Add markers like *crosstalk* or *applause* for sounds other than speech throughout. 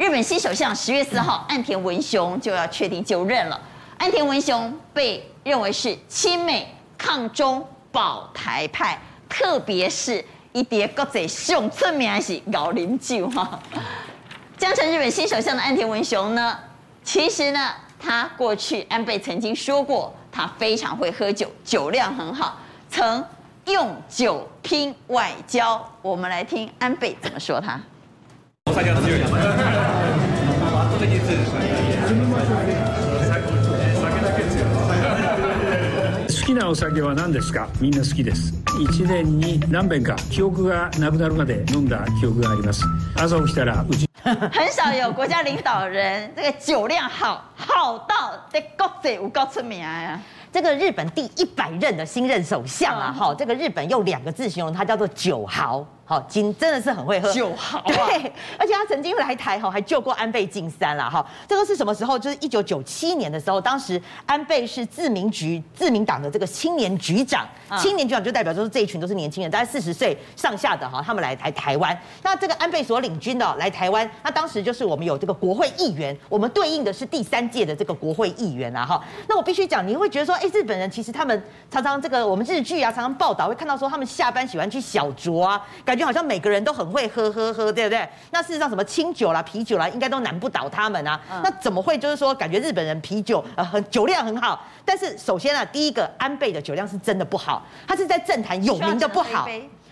日本新首相十月四号岸田文雄就要确定就任了。岸田文雄被认为是亲美、抗中、保台派，特别是一叠国际上出名的是熬啉酒哈。将成日本新首相的岸田文雄呢，其实呢，他过去安倍曾经说过，他非常会喝酒，酒量很好，曾用酒拼外交。我们来听安倍怎么说他。なお酒は何ですか？みんな好きです。一年に何遍か记忆がなくなるまで饮んだ记忆があります。朝起きたらうち。很少有国家领导人这个酒量好，好到在国际有够出名啊！这个日本第一百任的新任首相啊，哈、嗯，这个日本用两个字形容他，叫做酒豪。好，金真的是很会喝。酒好、啊，对，而且他曾经来台哈，还救过安倍晋三啦，哈，这个是什么时候？就是一九九七年的时候，当时安倍是自民局自民党的这个青年局长，青年局长就代表就是这一群都是年轻人，大概四十岁上下的哈，他们来台台湾，那这个安倍所领军的来台湾，那当时就是我们有这个国会议员，我们对应的是第三届的这个国会议员啊，哈，那我必须讲，你会觉得说，哎，日本人其实他们常常这个我们日剧啊，常常报道会看到说他们下班喜欢去小酌啊，感觉。就好像每个人都很会喝喝喝，对不对？那事实上，什么清酒啦、啤酒啦，应该都难不倒他们啊。嗯、那怎么会就是说，感觉日本人啤酒呃很酒量很好？但是首先啊，第一个安倍的酒量是真的不好，他是在政坛有名的不好，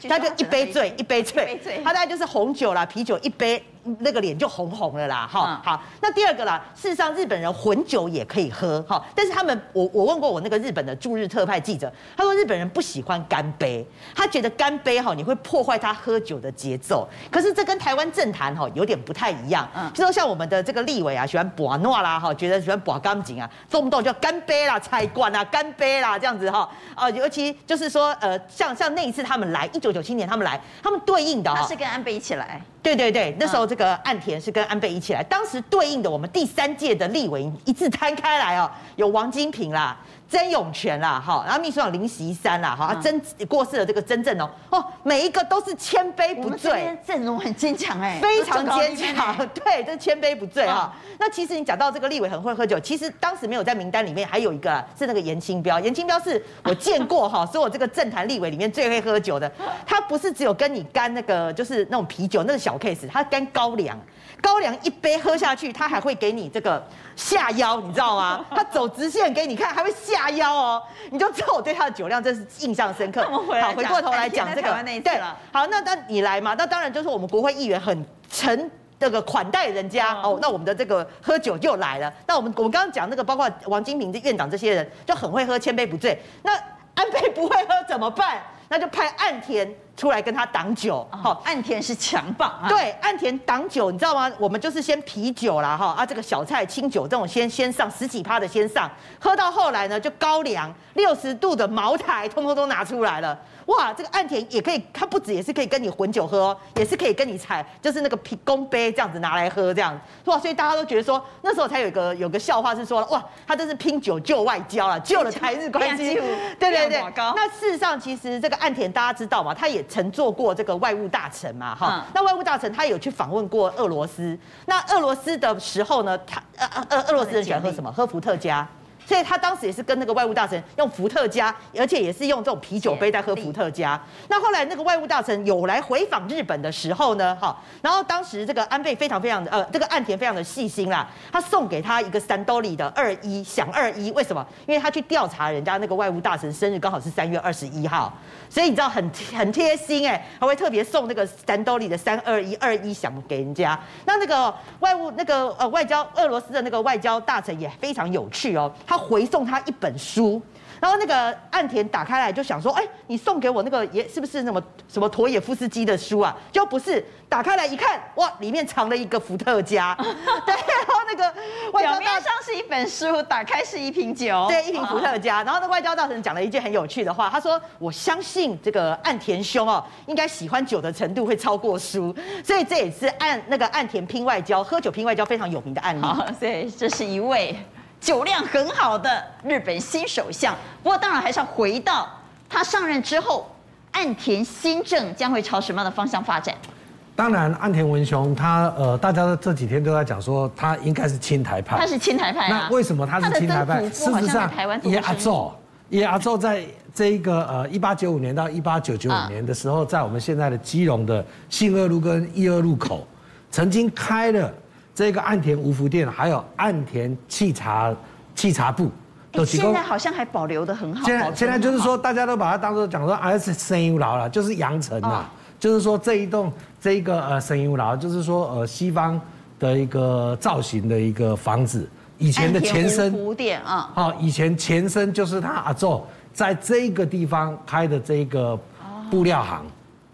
他就一杯醉一杯醉，他大概就是红酒啦、啤酒一杯。那个脸就红红了啦，哈，好。那第二个啦，事实上日本人混酒也可以喝，哈，但是他们，我我问过我那个日本的驻日特派记者，他说日本人不喜欢干杯，他觉得干杯哈你会破坏他喝酒的节奏。可是这跟台湾政坛哈有点不太一样，嗯，就说像我们的这个立委啊，喜欢博诺啦，哈，觉得喜欢博干净啊，动不动就干杯啦、菜馆啊、干杯啦这样子哈，啊，尤其就是说呃，像像那一次他们来，一九九七年他们来，他们对应的他是跟安倍一起来。对对对，那时候这个岸田是跟安倍一起来，当时对应的我们第三届的立委一字摊开来哦，有王金平啦。曾永权啦，哈，然后秘书长林锡山啦，哈，曾过世的这个曾正哦，哦，每一个都是千杯不醉，阵容很坚强哎，非常坚强，*laughs* 对，这千杯不醉哈。那其实你讲到这个立委很会喝酒，其实当时没有在名单里面，还有一个是那个严清标，严清标是我见过哈，*laughs* 所有这个政坛立委里面最会喝酒的，他不是只有跟你干那个就是那种啤酒那个小 case，他干高粱。高粱一杯喝下去，他还会给你这个下腰，你知道吗？*laughs* 他走直线给你看，还会下腰哦，你就知道我对他的酒量真是印象深刻。*laughs* 好，回过头来讲这个，对了，好，那那你来嘛？那当然就是我们国会议员很诚这个款待人家哦。那我们的这个喝酒又来了。那我们我们刚刚讲那个，包括王金平的院长这些人就很会喝，千杯不醉。那安倍不会喝怎么办？那就派岸田。出来跟他挡酒，好，岸田是强棒，对，岸田挡酒，你知道吗？我们就是先啤酒啦，哈啊，这个小菜、清酒这种先先上十几趴的先上，喝到后来呢，就高粱六十度的茅台，通通都拿出来了。哇，这个岸田也可以，他不止也是可以跟你混酒喝，也是可以跟你踩，就是那个啤公杯这样子拿来喝这样，哇，所以大家都觉得说，那时候才有个有个笑话是说，哇，他真是拼酒救外交了，救了 *laughs* 台日关系。对对对，那事实上其实这个岸田大家知道嘛，他也。曾做过这个外务大臣嘛，哈，那外务大臣他有去访问过俄罗斯，那俄罗斯的时候呢，他呃呃俄罗斯人喜欢喝什么？喝伏特加。所以他当时也是跟那个外务大臣用伏特加，而且也是用这种啤酒杯在喝伏特加。那后来那个外务大臣有来回访日本的时候呢，好，然后当时这个安倍非常非常的呃，这个岸田非常的细心啦，他送给他一个三兜里的二一响二一，为什么？因为他去调查人家那个外务大臣生日刚好是三月二十一号，所以你知道很很贴心哎，他会特别送那个三兜里的三二一二一响给人家。那那个外务那个呃外交俄罗斯的那个外交大臣也非常有趣哦，他。回送他一本书，然后那个岸田打开来就想说：“哎，你送给我那个也是不是什么什么陀也夫斯基的书啊？”就不是，打开来一看，哇，里面藏了一个伏特加。*laughs* 对，然后那个 *laughs* 外交大臣表面上是一本书，打开是一瓶酒，对，一瓶伏特加。*laughs* 然后那外交大臣讲了一句很有趣的话，他说：“我相信这个岸田兄哦，应该喜欢酒的程度会超过书，所以这也是岸那个岸田拼外交，喝酒拼外交非常有名的案例。”所以这是一位。酒量很好的日本新首相，不过当然还是要回到他上任之后，岸田新政将会朝什么样的方向发展？当然，岸田文雄他呃，大家这几天都在讲说他应该是亲台派。他是亲台派啊。那为什么他是亲台派？事实上，也阿祖，也阿祖在这一个呃一八九五年到一八九九五年的时候，在我们现在的基隆的信二路跟一二路口，曾经开了这个岸田五福店，还有岸田沏茶沏茶部。都、现在好像还保留的很好。现在现在就是说，大家都把它当做讲说啊是生医楼了，就是羊城呐。就是说这一栋这一个呃生医楼，就是说呃西方的一个造型的一个房子，以前的前身。古典啊。好，以前前身就是他阿祖在这个地方开的这个布料行，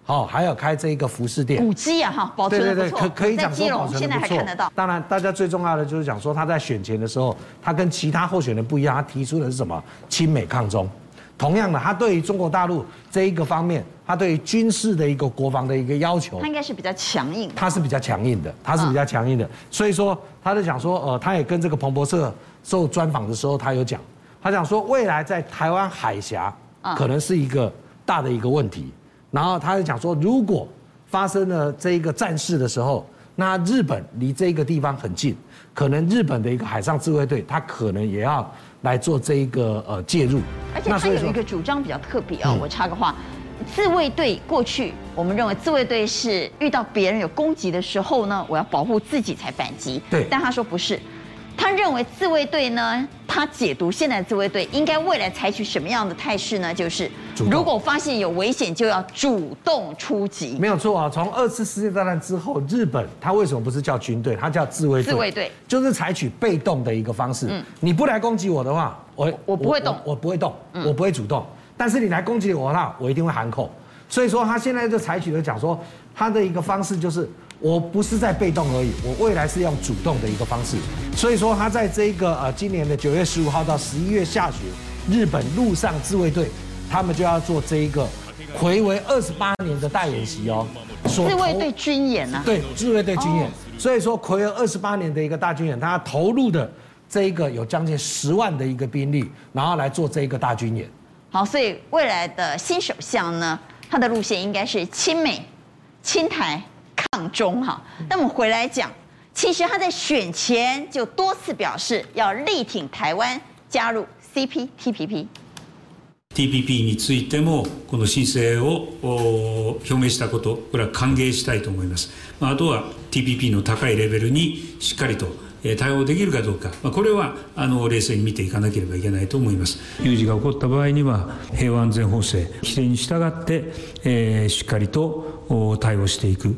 好，还有开这一个服饰店。古迹啊哈，保存的不错。对对对，可可以讲说保存的不错。现在还看得到。当然，大家最重要的就是讲说他在选前的时候，他跟其他候选人不一样，他提出的是什么？亲美抗中。同样的，他对于中国大陆这一个方面，他对于军事的一个国防的一个要求，他应该是比较强硬。他是比较强硬的，他是比较强硬的。所以说，他就讲说，呃，他也跟这个彭博社受专访的时候，他有讲，他讲说，未来在台湾海峡可能是一个大的一个问题。然后他就讲说，如果发生了这一个战事的时候，那日本离这个地方很近，可能日本的一个海上自卫队，他可能也要。来做这一个呃介入，而且他有一个主张比较特别啊，我插个话，自卫队过去我们认为自卫队是遇到别人有攻击的时候呢，我要保护自己才反击。对，但他说不是。他认为自卫队呢，他解读现在自卫队应该未来采取什么样的态势呢？就是如果发现有危险，就要主动出击。没有错啊，从二次世界大战之后，日本他为什么不是叫军队，他叫自卫队？自卫队就是采取被动的一个方式。嗯，你不来攻击我的话，我我不会动，我，我不会动，我不会主动。但是你来攻击我的话，我一定会喊口。所以说他现在就采取了讲说，他的一个方式就是。我不是在被动而已，我未来是用主动的一个方式。所以说，他在这个呃今年的九月十五号到十一月下旬，日本陆上自卫队，他们就要做这一个回违二十八年的大演习哦。自卫队军演啊？对，自卫队军演。所以说，回违二十八年的一个大军演，他投入的这一个有将近十万的一个兵力，然后来做这一个大军演。好，所以未来的新首相呢，他的路线应该是亲美、亲台。抗中哈，那我们回来讲，其实他在选前就多次表示要力挺台湾加入 CPTPP。TPP についてもこの申请を表明したこと、これは歓迎したいと思います。あとは TPP の高いレベルにしっかりと対応できるかどうか、これはあの冷静に见ていかなければいけないと思います。有事が起こった场合には平和安全法制规定に従って、えー、しっかりと対応していく。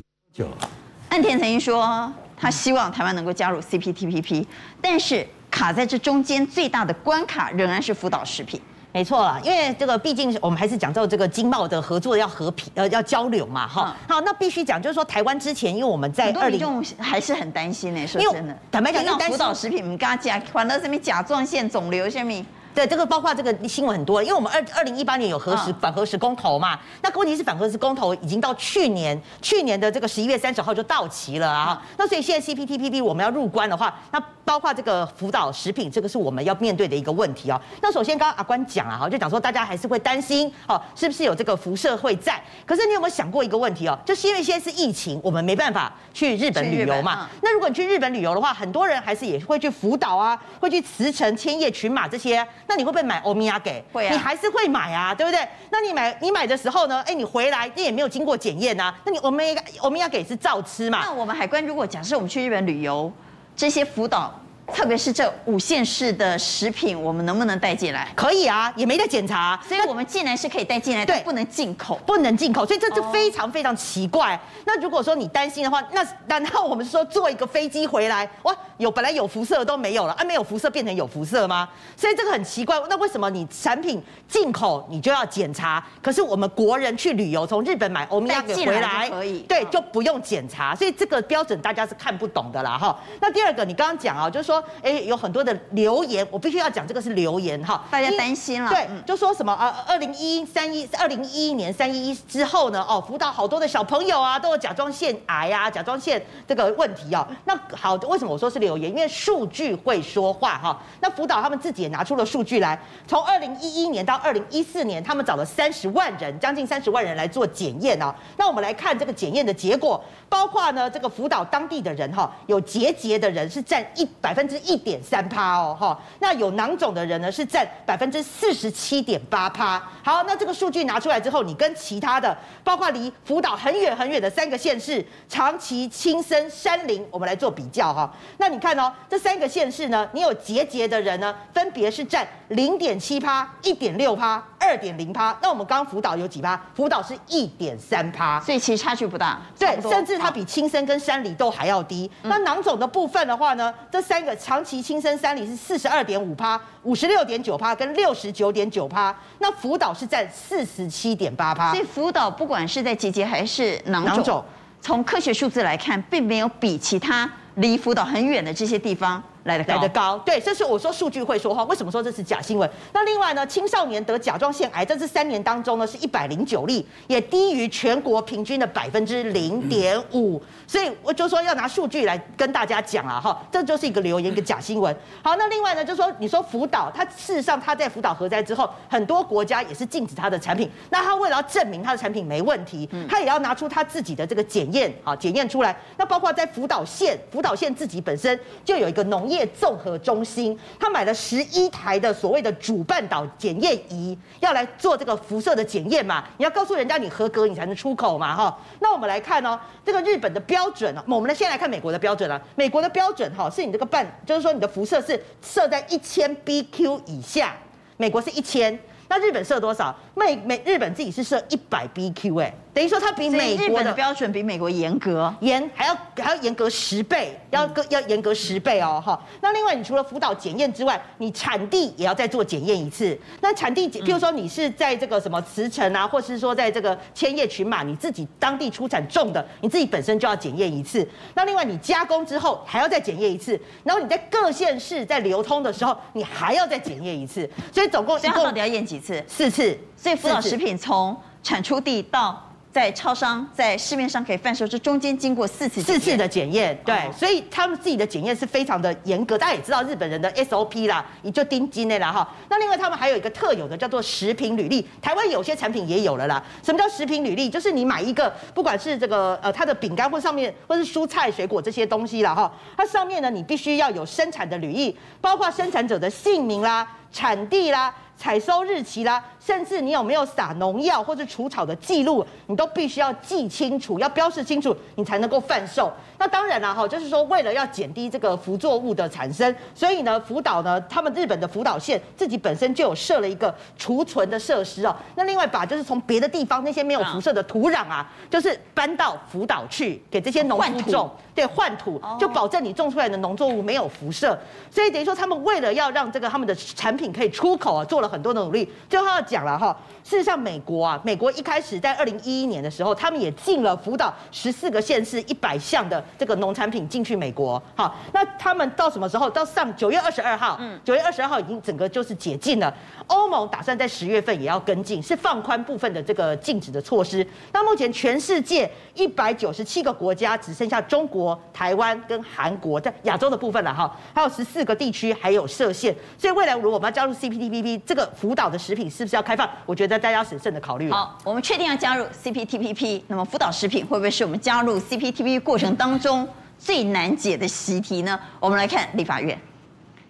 岸田曾经说，他希望台湾能够加入 CPTPP，但是卡在这中间最大的关卡仍然是福岛食品。没错啦，因为这个毕竟我们还是讲到这个经贸的合作要和平呃要交流嘛，哈、嗯。好，那必须讲就是说台湾之前，因为我们在二零还是很担心呢，说真的，坦白讲，那福岛食品，我们刚刚讲，反正什么甲状腺肿瘤什么。对，这个包括这个新闻很多，因为我们二二零一八年有核实反核实公投嘛，那问题是反核实公投已经到去年去年的这个十一月三十号就到期了啊，那所以现在 CPTPP 我们要入关的话，那包括这个福岛食品，这个是我们要面对的一个问题哦。那首先刚刚阿关讲啊，哈，就讲说大家还是会担心哦，是不是有这个辐射会在？可是你有没有想过一个问题哦？就是因为现在是疫情，我们没办法去日本旅游嘛。那如果你去日本旅游的话，很多人还是也会去福岛啊，会去茨城、千叶、群马这些。那你会不会买欧米亚给？会啊，你还是会买啊，对不对？那你买你买的时候呢？哎，你回来你也没有经过检验啊，那你欧米亚欧米亚给是照吃嘛？那我们海关如果假设我们去日本旅游，这些福岛。特别是这五县市的食品，我们能不能带进来？可以啊，也没得检查，所以我们进来是可以带进来，对，不能进口，不能进口，所以这就非常非常奇怪。Oh. 那如果说你担心的话，那难道我们说坐一个飞机回来，哇，有本来有辐射都没有了，啊，没有辐射变成有辐射吗？所以这个很奇怪。那为什么你产品进口你就要检查，可是我们国人去旅游从日本买欧米茄回来可以，对，就不用检查，所以这个标准大家是看不懂的啦，哈。那第二个，你刚刚讲啊，就是说。哎，有很多的留言，我必须要讲，这个是留言哈，大家担心了。对，就说什么啊？二零一三一，二零一一年三一一之后呢？哦，辅导好多的小朋友啊，都有甲状腺癌啊，甲状腺这个问题啊。那好，为什么我说是留言，因为数据会说话哈。那福岛他们自己也拿出了数据来，从二零一一年到二零一四年，他们找了三十万人，将近三十万人来做检验啊。那我们来看这个检验的结果，包括呢这个福岛当地的人哈，有结节的人是占一百分之一点三趴哦哈，那有囊肿的人呢是占百分之四十七点八趴。好，那这个数据拿出来之后，你跟其他的，包括离福岛很远很远的三个县市，长崎、青森、山林，我们来做比较哈。那看哦，这三个县市呢，你有结节的人呢，分别是占零点七趴、一点六趴、二点零趴。那我们刚刚福岛有几趴？辅导是一点三趴，所以其实差距不大。对，甚至它比青森跟山里都还要低。嗯、那囊肿的部分的话呢，这三个长期、青森、山里是四十二点五趴、五十六点九趴跟六十九点九趴。那辅导是占四十七点八趴。所以辅导不管是在结节还是囊肿，从科学数字来看，并没有比其他离福岛很远的这些地方。来得高，来得高，对，这是我说数据会说话。为什么说这是假新闻？那另外呢，青少年得甲状腺癌，这是三年当中呢是一百零九例，也低于全国平均的百分之零点五。所以我就说要拿数据来跟大家讲啊，哈，这就是一个留言，一个假新闻。好，那另外呢，就说你说福岛，它事实上它在福岛核灾之后，很多国家也是禁止它的产品。那它为了要证明它的产品没问题，它也要拿出它自己的这个检验啊，检验出来。那包括在福岛县，福岛县自己本身就有一个农业。业综合中心，他买了十一台的所谓的主半岛检验仪，要来做这个辐射的检验嘛？你要告诉人家你合格，你才能出口嘛？哈，那我们来看哦，这个日本的标准呢，我们来先来看美国的标准啊。美国的标准哈，是你这个半，就是说你的辐射是设在一千 BQ 以下，美国是一千，那日本设多少？美美日本自己是设一百 BQ 哎。等于说它比美国的标准比美国严格，严还要还要严格十倍，要更要严格十倍哦哈。那另外你除了辅导检验之外，你产地也要再做检验一次。那产地，譬如说你是在这个什么茨城啊，或是说在这个千叶群马，你自己当地出产种的，你自己本身就要检验一次。那另外你加工之后还要再检验一次，然后你在各县市在流通的时候，你还要再检验一次。所以总共这样到底要验几次？四次。所以辅导食品从产出地到在超商、在市面上可以贩售，这中间经过四次四次的检验，对，哦、所以他们自己的检验是非常的严格。大家也知道日本人的 SOP 啦，也就盯紧的啦哈。那另外他们还有一个特有的叫做食品履历，台湾有些产品也有了啦。什么叫食品履历？就是你买一个，不管是这个呃它的饼干或上面或是蔬菜水果这些东西啦哈，它上面呢你必须要有生产的履历，包括生产者的姓名啦、产地啦。采收日期啦，甚至你有没有撒农药或者除草的记录，你都必须要记清楚，要标示清楚，你才能够贩售。那当然了哈，就是说为了要减低这个辐作物的产生，所以呢，福岛呢，他们日本的福岛县自己本身就有设了一个储存的设施哦。那另外把就是从别的地方那些没有辐射的土壤啊，就是搬到福岛去给这些农夫种，对，换土，就保证你种出来的农作物没有辐射。所以等于说他们为了要让这个他们的产品可以出口啊，做了很多的努力。最后要讲了哈，事实上美国啊，美国一开始在二零一一年的时候，他们也进了福岛十四个县市一百项的。这个农产品进去美国，好，那他们到什么时候？到上九月二十二号，嗯，九月二十二号已经整个就是解禁了。欧盟打算在十月份也要跟进，是放宽部分的这个禁止的措施。那目前全世界一百九十七个国家，只剩下中国、台湾跟韩国在亚洲的部分了哈，还有十四个地区还有设限。所以未来如果我们要加入 CPTPP，这个福岛的食品是不是要开放？我觉得大家要审慎的考虑。好，我们确定要加入 CPTPP，那么福岛食品会不会是我们加入 CPTPP 过程当中最难解的习题呢？我们来看立法院。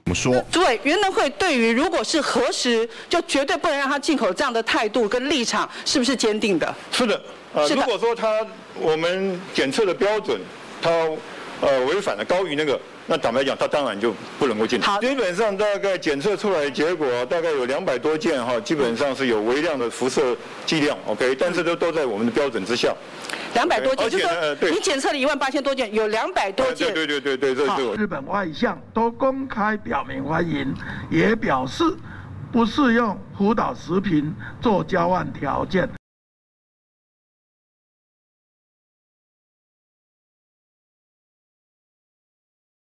怎么说？主委，原能会对于如果是核实，就绝对不能让他进口这样的态度跟立场，是不是坚定的？是的。呃，如果说他我们检测的标准，他呃违反了高于那个。那坦白讲，他当然就不能够进。好，基本上大概检测出来的结果大概有两百多件哈，基本上是有微量的辐射剂量，OK，但是都都在我们的标准之下。两百多件，就是说你检测了一万八千多件，有两百多件。对对对对对，这是日本外相都公开表明欢迎，也表示不适用福岛食品做交换条件，